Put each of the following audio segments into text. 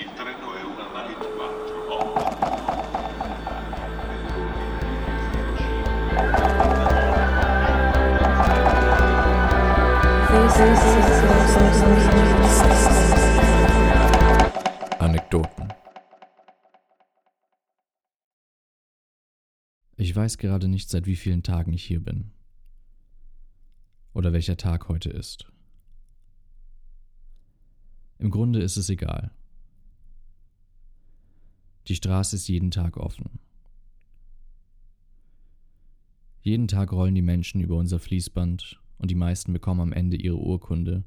Il treno è una nave 4. Anekdoten. Ich weiß gerade nicht, seit wie vielen Tagen ich hier bin. Oder welcher Tag heute ist. Im Grunde ist es egal. Die Straße ist jeden Tag offen. Jeden Tag rollen die Menschen über unser Fließband und die meisten bekommen am Ende ihre Urkunde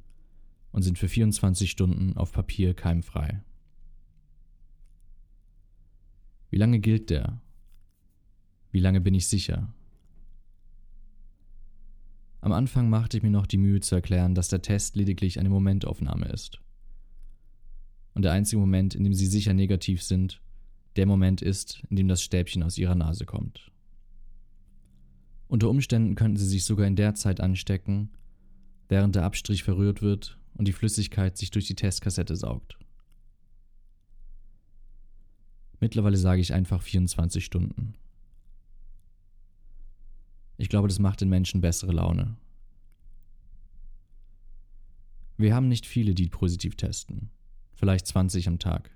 und sind für 24 Stunden auf Papier keimfrei. Wie lange gilt der? Wie lange bin ich sicher? Am Anfang machte ich mir noch die Mühe zu erklären, dass der Test lediglich eine Momentaufnahme ist. Und der einzige Moment, in dem sie sicher negativ sind, der Moment ist, in dem das Stäbchen aus ihrer Nase kommt. Unter Umständen könnten sie sich sogar in der Zeit anstecken, während der Abstrich verrührt wird und die Flüssigkeit sich durch die Testkassette saugt. Mittlerweile sage ich einfach 24 Stunden. Ich glaube, das macht den Menschen bessere Laune. Wir haben nicht viele, die positiv testen. Vielleicht 20 am Tag.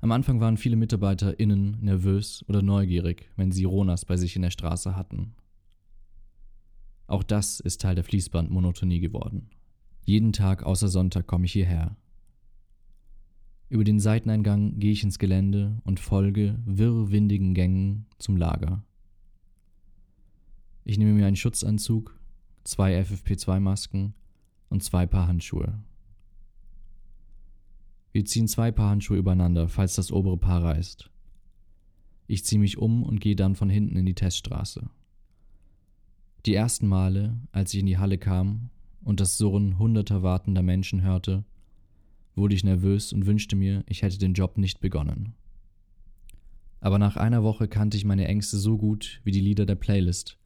Am Anfang waren viele MitarbeiterInnen nervös oder neugierig, wenn sie Ronas bei sich in der Straße hatten. Auch das ist Teil der Fließbandmonotonie geworden. Jeden Tag außer Sonntag komme ich hierher. Über den Seiteneingang gehe ich ins Gelände und folge wirrwindigen Gängen zum Lager. Ich nehme mir einen Schutzanzug, zwei FFP2-Masken und zwei Paar Handschuhe. Wir ziehen zwei Paar Handschuhe übereinander, falls das obere Paar reißt. Ich ziehe mich um und gehe dann von hinten in die Teststraße. Die ersten Male, als ich in die Halle kam und das Surren hunderter wartender Menschen hörte, wurde ich nervös und wünschte mir, ich hätte den Job nicht begonnen. Aber nach einer Woche kannte ich meine Ängste so gut wie die Lieder der Playlist,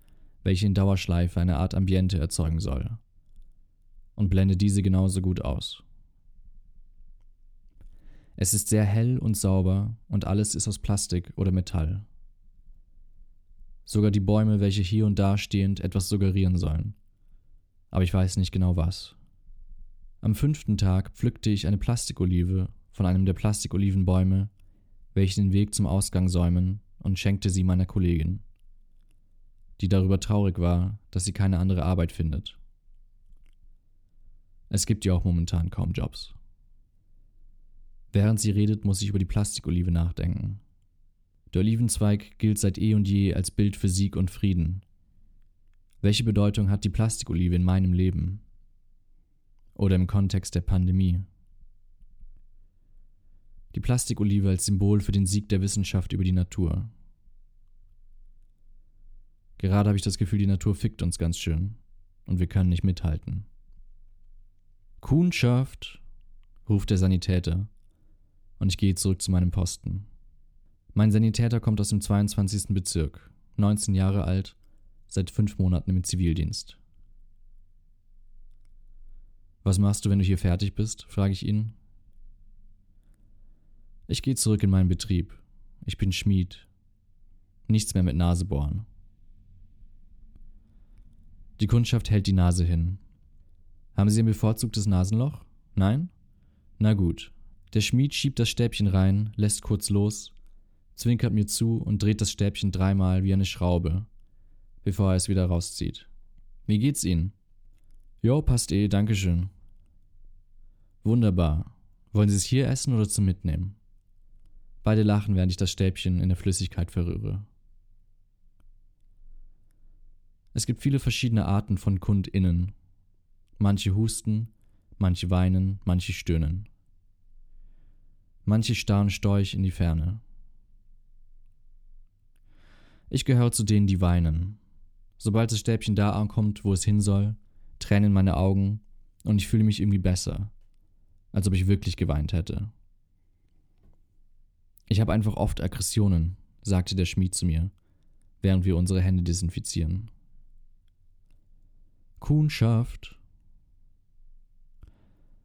welche in Dauerschleife eine Art Ambiente erzeugen soll. Und blende diese genauso gut aus. Es ist sehr hell und sauber und alles ist aus Plastik oder Metall. Sogar die Bäume, welche hier und da stehend etwas suggerieren sollen. Aber ich weiß nicht genau was. Am fünften Tag pflückte ich eine Plastikolive von einem der Plastikolivenbäume, welche den Weg zum Ausgang säumen, und schenkte sie meiner Kollegin, die darüber traurig war, dass sie keine andere Arbeit findet. Es gibt ja auch momentan kaum Jobs. Während sie redet, muss ich über die Plastikolive nachdenken. Der Olivenzweig gilt seit eh und je als Bild für Sieg und Frieden. Welche Bedeutung hat die Plastikolive in meinem Leben? Oder im Kontext der Pandemie? Die Plastikolive als Symbol für den Sieg der Wissenschaft über die Natur. Gerade habe ich das Gefühl, die Natur fickt uns ganz schön und wir können nicht mithalten. Kundschaft, ruft der Sanitäter und ich gehe zurück zu meinem Posten. Mein Sanitäter kommt aus dem 22. Bezirk, 19 Jahre alt, seit fünf Monaten im Zivildienst. Was machst du, wenn du hier fertig bist? frage ich ihn. Ich gehe zurück in meinen Betrieb. Ich bin Schmied. Nichts mehr mit Nase bohren. Die Kundschaft hält die Nase hin. Haben Sie ein bevorzugtes Nasenloch? Nein? Na gut. Der Schmied schiebt das Stäbchen rein, lässt kurz los, zwinkert mir zu und dreht das Stäbchen dreimal wie eine Schraube, bevor er es wieder rauszieht. Wie geht's Ihnen? Jo, passt eh, Dankeschön. Wunderbar. Wollen Sie es hier essen oder zum Mitnehmen? Beide lachen, während ich das Stäbchen in der Flüssigkeit verrühre. Es gibt viele verschiedene Arten von KundInnen. Manche husten, manche weinen, manche stöhnen. Manche starren storch in die Ferne. Ich gehöre zu denen, die weinen. Sobald das Stäbchen da ankommt, wo es hin soll, tränen meine Augen und ich fühle mich irgendwie besser, als ob ich wirklich geweint hätte. Ich habe einfach oft Aggressionen, sagte der Schmied zu mir, während wir unsere Hände desinfizieren. Kuhnschaft.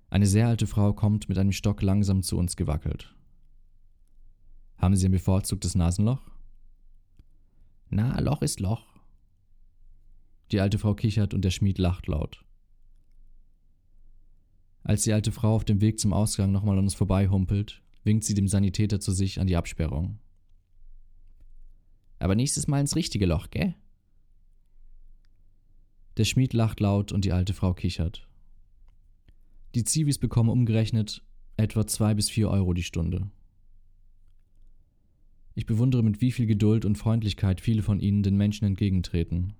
Eine sehr alte Frau kommt mit einem Stock langsam zu uns gewackelt. Haben Sie ein bevorzugtes Nasenloch? Na, Loch ist Loch. Die alte Frau kichert und der Schmied lacht laut. Als die alte Frau auf dem Weg zum Ausgang nochmal an uns vorbeihumpelt, winkt sie dem Sanitäter zu sich an die Absperrung. Aber nächstes Mal ins richtige Loch, gell? Der Schmied lacht laut und die alte Frau kichert. Die Zivis bekommen umgerechnet etwa zwei bis vier Euro die Stunde. Ich bewundere, mit wie viel Geduld und Freundlichkeit viele von ihnen den Menschen entgegentreten.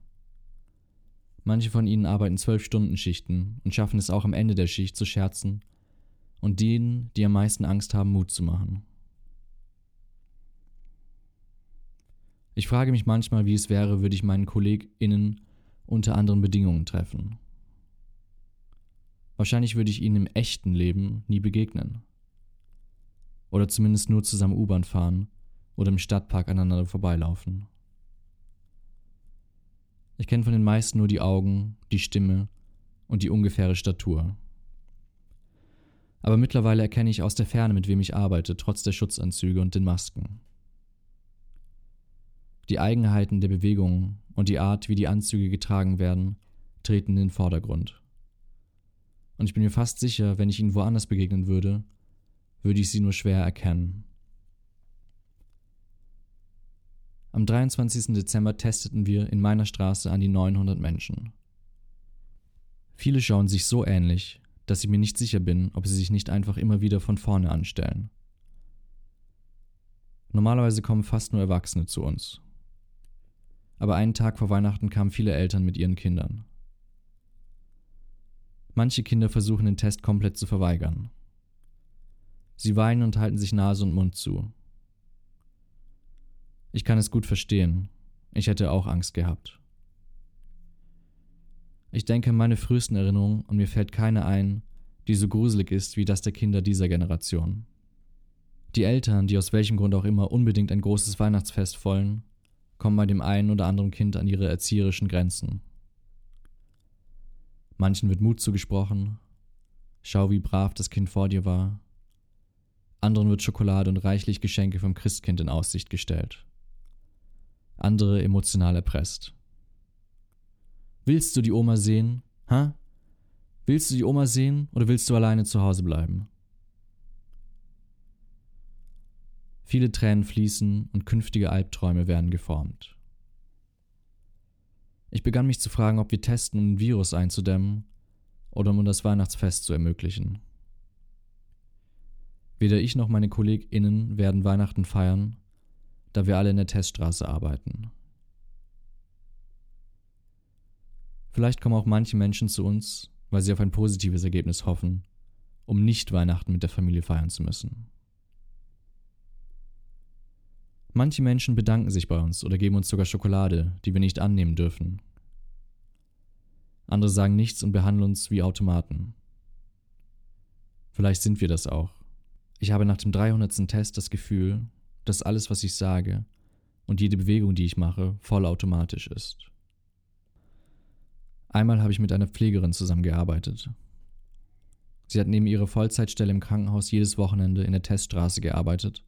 Manche von ihnen arbeiten zwölf Stunden Schichten und schaffen es auch am Ende der Schicht zu scherzen und denen, die am meisten Angst haben, Mut zu machen. Ich frage mich manchmal, wie es wäre, würde ich meinen KollegInnen unter anderen Bedingungen treffen. Wahrscheinlich würde ich ihnen im echten Leben nie begegnen. Oder zumindest nur zusammen U-Bahn fahren oder im Stadtpark aneinander vorbeilaufen. Ich kenne von den meisten nur die Augen, die Stimme und die ungefähre Statur. Aber mittlerweile erkenne ich aus der Ferne, mit wem ich arbeite, trotz der Schutzanzüge und den Masken. Die Eigenheiten der Bewegungen und die Art, wie die Anzüge getragen werden, treten in den Vordergrund. Und ich bin mir fast sicher, wenn ich ihnen woanders begegnen würde, würde ich sie nur schwer erkennen. Am 23. Dezember testeten wir in meiner Straße an die 900 Menschen. Viele schauen sich so ähnlich, dass ich mir nicht sicher bin, ob sie sich nicht einfach immer wieder von vorne anstellen. Normalerweise kommen fast nur Erwachsene zu uns. Aber einen Tag vor Weihnachten kamen viele Eltern mit ihren Kindern. Manche Kinder versuchen den Test komplett zu verweigern. Sie weinen und halten sich Nase und Mund zu. Ich kann es gut verstehen. Ich hätte auch Angst gehabt. Ich denke an meine frühesten Erinnerungen und mir fällt keine ein, die so gruselig ist wie das der Kinder dieser Generation. Die Eltern, die aus welchem Grund auch immer unbedingt ein großes Weihnachtsfest wollen, kommen bei dem einen oder anderen Kind an ihre erzieherischen Grenzen. Manchen wird Mut zugesprochen, schau, wie brav das Kind vor dir war. Anderen wird Schokolade und reichlich Geschenke vom Christkind in Aussicht gestellt andere emotional erpresst. Willst du die Oma sehen? Ha? Willst du die Oma sehen oder willst du alleine zu Hause bleiben? Viele Tränen fließen und künftige Albträume werden geformt. Ich begann mich zu fragen, ob wir testen, um ein Virus einzudämmen oder um das Weihnachtsfest zu ermöglichen. Weder ich noch meine KollegInnen werden Weihnachten feiern da wir alle in der Teststraße arbeiten. Vielleicht kommen auch manche Menschen zu uns, weil sie auf ein positives Ergebnis hoffen, um nicht Weihnachten mit der Familie feiern zu müssen. Manche Menschen bedanken sich bei uns oder geben uns sogar Schokolade, die wir nicht annehmen dürfen. Andere sagen nichts und behandeln uns wie Automaten. Vielleicht sind wir das auch. Ich habe nach dem 300. Test das Gefühl, dass alles, was ich sage und jede Bewegung, die ich mache, vollautomatisch ist. Einmal habe ich mit einer Pflegerin zusammengearbeitet. Sie hat neben ihrer Vollzeitstelle im Krankenhaus jedes Wochenende in der Teststraße gearbeitet,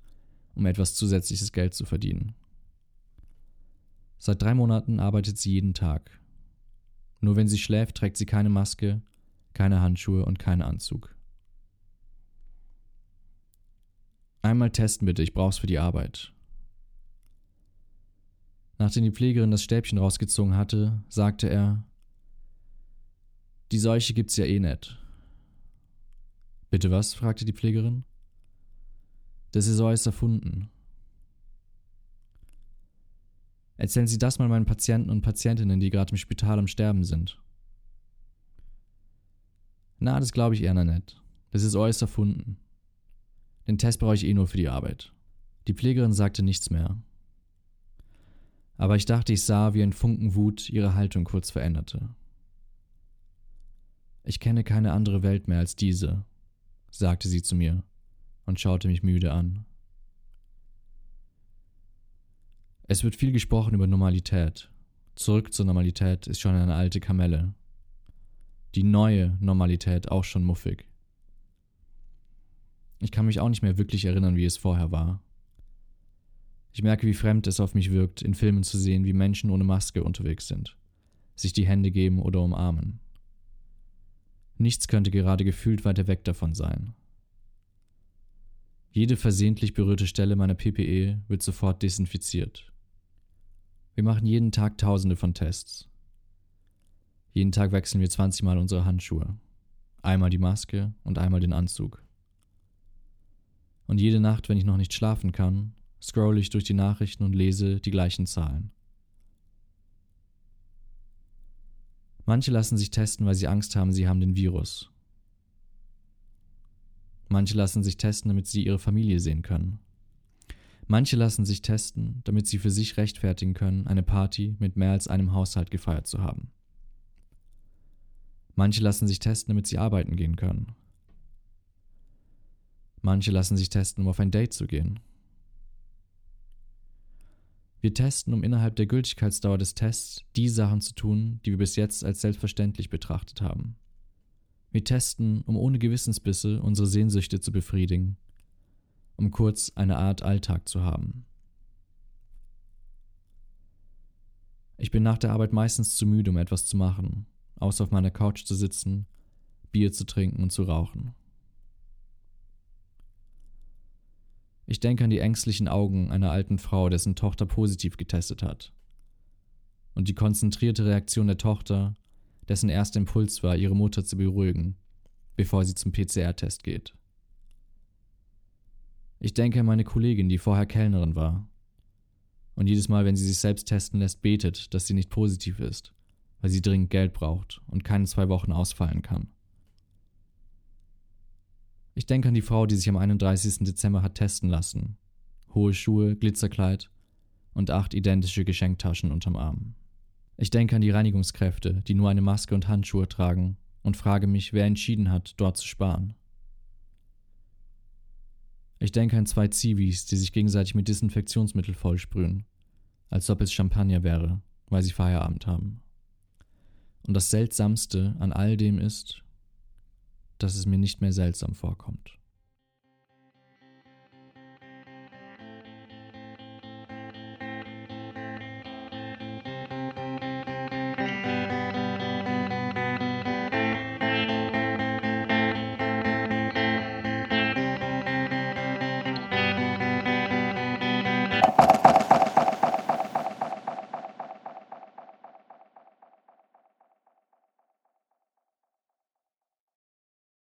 um etwas zusätzliches Geld zu verdienen. Seit drei Monaten arbeitet sie jeden Tag. Nur wenn sie schläft, trägt sie keine Maske, keine Handschuhe und keinen Anzug. Einmal testen bitte, ich brauch's für die Arbeit. Nachdem die Pflegerin das Stäbchen rausgezogen hatte, sagte er, die Seuche gibt's ja eh nicht. Bitte was? fragte die Pflegerin. Das ist alles erfunden. Erzählen Sie das mal meinen Patienten und Patientinnen, die gerade im Spital am Sterben sind. Na, das glaube ich eher nicht. Das ist alles erfunden. Den Test brauche ich eh nur für die Arbeit. Die Pflegerin sagte nichts mehr. Aber ich dachte, ich sah, wie ein Funken Wut ihre Haltung kurz veränderte. Ich kenne keine andere Welt mehr als diese, sagte sie zu mir und schaute mich müde an. Es wird viel gesprochen über Normalität. Zurück zur Normalität ist schon eine alte Kamelle. Die neue Normalität auch schon muffig. Ich kann mich auch nicht mehr wirklich erinnern, wie es vorher war. Ich merke, wie fremd es auf mich wirkt, in Filmen zu sehen, wie Menschen ohne Maske unterwegs sind, sich die Hände geben oder umarmen. Nichts könnte gerade gefühlt weiter weg davon sein. Jede versehentlich berührte Stelle meiner PPE wird sofort desinfiziert. Wir machen jeden Tag tausende von Tests. Jeden Tag wechseln wir 20 Mal unsere Handschuhe. Einmal die Maske und einmal den Anzug. Und jede Nacht, wenn ich noch nicht schlafen kann, scroll ich durch die Nachrichten und lese die gleichen Zahlen. Manche lassen sich testen, weil sie Angst haben, sie haben den Virus. Manche lassen sich testen, damit sie ihre Familie sehen können. Manche lassen sich testen, damit sie für sich rechtfertigen können, eine Party mit mehr als einem Haushalt gefeiert zu haben. Manche lassen sich testen, damit sie arbeiten gehen können. Manche lassen sich testen, um auf ein Date zu gehen. Wir testen, um innerhalb der Gültigkeitsdauer des Tests die Sachen zu tun, die wir bis jetzt als selbstverständlich betrachtet haben. Wir testen, um ohne Gewissensbisse unsere Sehnsüchte zu befriedigen, um kurz eine Art Alltag zu haben. Ich bin nach der Arbeit meistens zu müde, um etwas zu machen, außer auf meiner Couch zu sitzen, Bier zu trinken und zu rauchen. Ich denke an die ängstlichen Augen einer alten Frau, dessen Tochter positiv getestet hat. Und die konzentrierte Reaktion der Tochter, dessen erster Impuls war, ihre Mutter zu beruhigen, bevor sie zum PCR-Test geht. Ich denke an meine Kollegin, die vorher Kellnerin war. Und jedes Mal, wenn sie sich selbst testen lässt, betet, dass sie nicht positiv ist, weil sie dringend Geld braucht und keine zwei Wochen ausfallen kann. Ich denke an die Frau, die sich am 31. Dezember hat testen lassen. Hohe Schuhe, Glitzerkleid und acht identische Geschenktaschen unterm Arm. Ich denke an die Reinigungskräfte, die nur eine Maske und Handschuhe tragen, und frage mich, wer entschieden hat, dort zu sparen. Ich denke an zwei Zivis, die sich gegenseitig mit Desinfektionsmittel vollsprühen, als ob es Champagner wäre, weil sie Feierabend haben. Und das Seltsamste an all dem ist, dass es mir nicht mehr seltsam vorkommt.